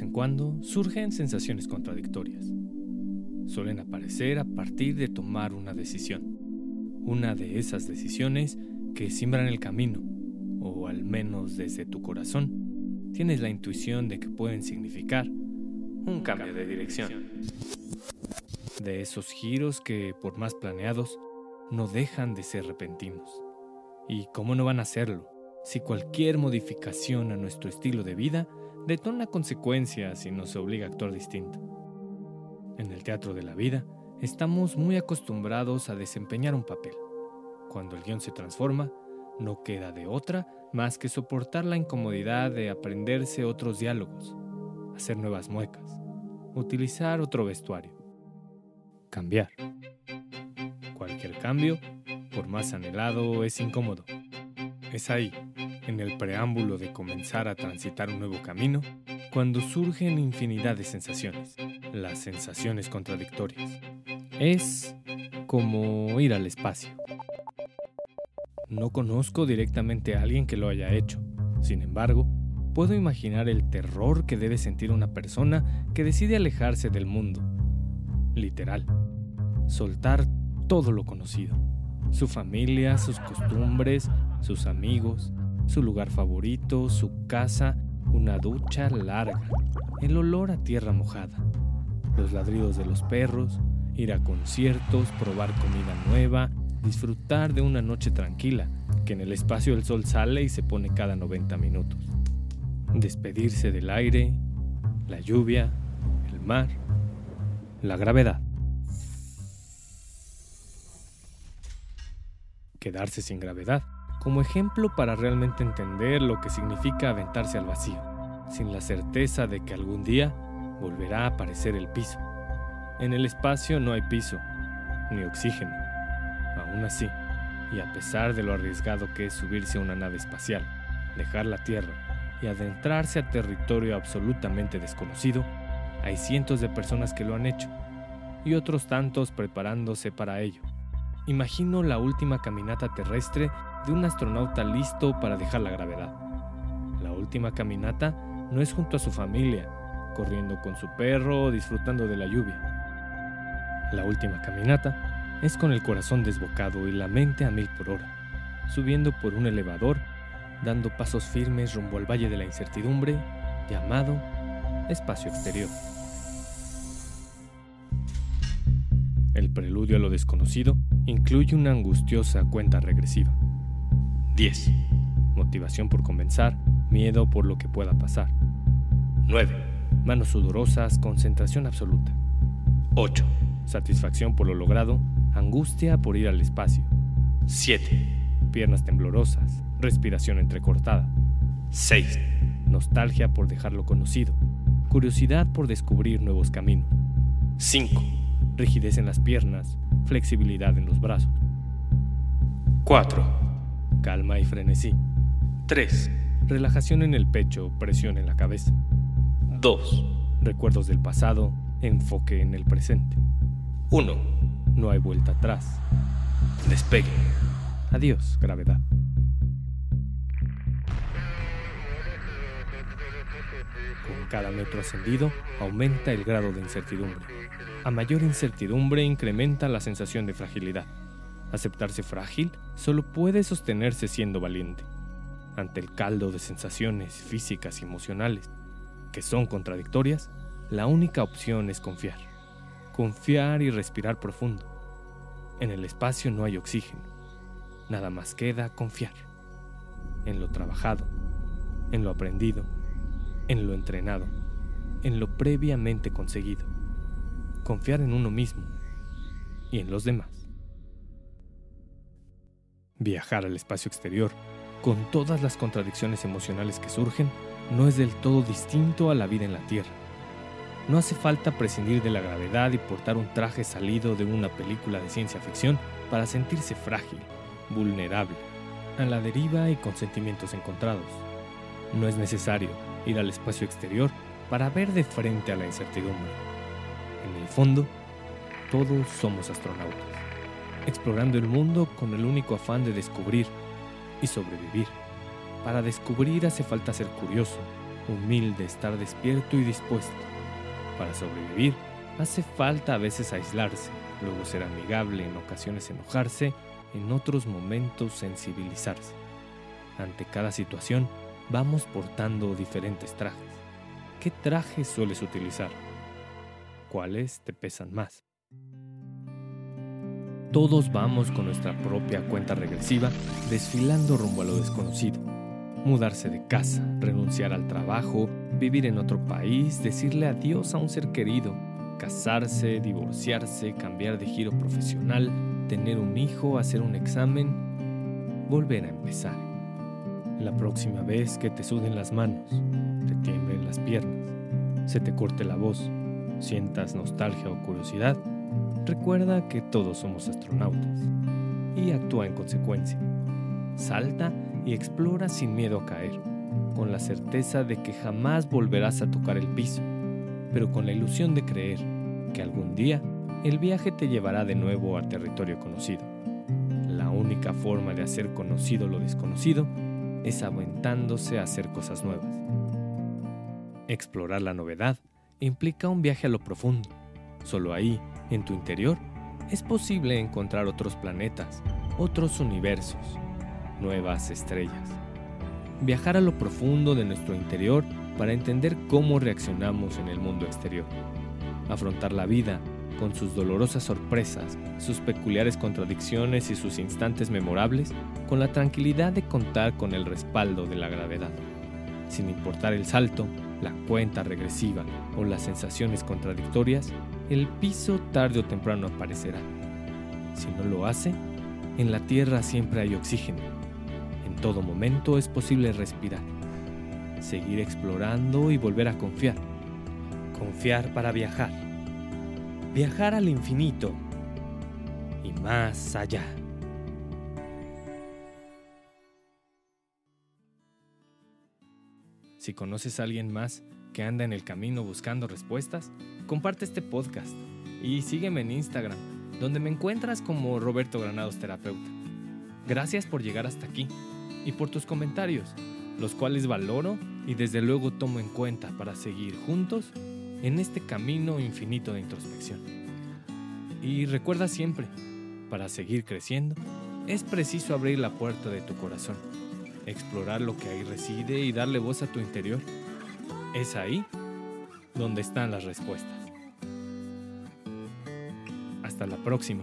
En cuando surgen sensaciones contradictorias. Suelen aparecer a partir de tomar una decisión. Una de esas decisiones que siembran el camino, o al menos desde tu corazón, tienes la intuición de que pueden significar un cambio de dirección. De esos giros que, por más planeados, no dejan de ser repentinos. ¿Y cómo no van a serlo si cualquier modificación a nuestro estilo de vida detona consecuencias y nos obliga a actuar distinto. En el teatro de la vida, estamos muy acostumbrados a desempeñar un papel. Cuando el guion se transforma, no queda de otra más que soportar la incomodidad de aprenderse otros diálogos, hacer nuevas muecas, utilizar otro vestuario, cambiar. Cualquier cambio, por más anhelado, es incómodo. Es ahí, en el preámbulo de comenzar a transitar un nuevo camino, cuando surgen infinidad de sensaciones, las sensaciones contradictorias. Es como ir al espacio. No conozco directamente a alguien que lo haya hecho. Sin embargo, puedo imaginar el terror que debe sentir una persona que decide alejarse del mundo. Literal. Soltar todo lo conocido. Su familia, sus costumbres, sus amigos, su lugar favorito, su casa, una ducha larga, el olor a tierra mojada, los ladridos de los perros, ir a conciertos, probar comida nueva, disfrutar de una noche tranquila, que en el espacio el sol sale y se pone cada 90 minutos. Despedirse del aire, la lluvia, el mar, la gravedad. Quedarse sin gravedad, como ejemplo para realmente entender lo que significa aventarse al vacío, sin la certeza de que algún día volverá a aparecer el piso. En el espacio no hay piso, ni oxígeno. Aún así, y a pesar de lo arriesgado que es subirse a una nave espacial, dejar la Tierra y adentrarse a territorio absolutamente desconocido, hay cientos de personas que lo han hecho y otros tantos preparándose para ello. Imagino la última caminata terrestre de un astronauta listo para dejar la gravedad. La última caminata no es junto a su familia, corriendo con su perro o disfrutando de la lluvia. La última caminata es con el corazón desbocado y la mente a mil por hora, subiendo por un elevador, dando pasos firmes rumbo al valle de la incertidumbre llamado espacio exterior. El preludio a lo desconocido incluye una angustiosa cuenta regresiva. 10. Motivación por comenzar, miedo por lo que pueda pasar. 9. Manos sudorosas, concentración absoluta. 8. Satisfacción por lo logrado, angustia por ir al espacio. 7. Piernas temblorosas, respiración entrecortada. 6. Nostalgia por dejar lo conocido, curiosidad por descubrir nuevos caminos. 5. Rigidez en las piernas, flexibilidad en los brazos. 4. Calma y frenesí. 3. Relajación en el pecho, presión en la cabeza. 2. Recuerdos del pasado, enfoque en el presente. 1. No hay vuelta atrás. Despegue. Adiós, gravedad. Con cada metro ascendido aumenta el grado de incertidumbre. A mayor incertidumbre incrementa la sensación de fragilidad. Aceptarse frágil solo puede sostenerse siendo valiente. Ante el caldo de sensaciones físicas y emocionales, que son contradictorias, la única opción es confiar. confiar y respirar profundo. En el espacio no hay oxígeno. Nada más queda confiar. En lo trabajado, en lo aprendido, en lo entrenado, en lo previamente conseguido. Confiar en uno mismo y en los demás. Viajar al espacio exterior, con todas las contradicciones emocionales que surgen, no es del todo distinto a la vida en la Tierra. No hace falta prescindir de la gravedad y portar un traje salido de una película de ciencia ficción para sentirse frágil, vulnerable, a la deriva y con sentimientos encontrados. No es necesario ir al espacio exterior para ver de frente a la incertidumbre. En el fondo, todos somos astronautas, explorando el mundo con el único afán de descubrir y sobrevivir. Para descubrir hace falta ser curioso, humilde, estar despierto y dispuesto. Para sobrevivir hace falta a veces aislarse, luego ser amigable, en ocasiones enojarse, en otros momentos sensibilizarse. Ante cada situación vamos portando diferentes trajes. ¿Qué trajes sueles utilizar? ¿Cuáles te pesan más? Todos vamos con nuestra propia cuenta regresiva desfilando rumbo a lo desconocido mudarse de casa, renunciar al trabajo, vivir en otro país, decirle adiós a un ser querido, casarse, divorciarse, cambiar de giro profesional, tener un hijo, hacer un examen, volver a empezar. La próxima vez que te suden las manos, te tiemblen las piernas, se te corte la voz, sientas nostalgia o curiosidad, recuerda que todos somos astronautas y actúa en consecuencia. Salta y explora sin miedo a caer, con la certeza de que jamás volverás a tocar el piso, pero con la ilusión de creer que algún día el viaje te llevará de nuevo al territorio conocido. La única forma de hacer conocido lo desconocido es aventándose a hacer cosas nuevas. Explorar la novedad implica un viaje a lo profundo. Solo ahí, en tu interior, es posible encontrar otros planetas, otros universos, nuevas estrellas. Viajar a lo profundo de nuestro interior para entender cómo reaccionamos en el mundo exterior. Afrontar la vida con sus dolorosas sorpresas, sus peculiares contradicciones y sus instantes memorables, con la tranquilidad de contar con el respaldo de la gravedad. Sin importar el salto, la cuenta regresiva o las sensaciones contradictorias, el piso tarde o temprano aparecerá. Si no lo hace, en la Tierra siempre hay oxígeno todo momento es posible respirar, seguir explorando y volver a confiar. Confiar para viajar. Viajar al infinito y más allá. Si conoces a alguien más que anda en el camino buscando respuestas, comparte este podcast y sígueme en Instagram, donde me encuentras como Roberto Granados Terapeuta. Gracias por llegar hasta aquí y por tus comentarios, los cuales valoro y desde luego tomo en cuenta para seguir juntos en este camino infinito de introspección. Y recuerda siempre, para seguir creciendo, es preciso abrir la puerta de tu corazón, explorar lo que ahí reside y darle voz a tu interior. Es ahí donde están las respuestas. Hasta la próxima.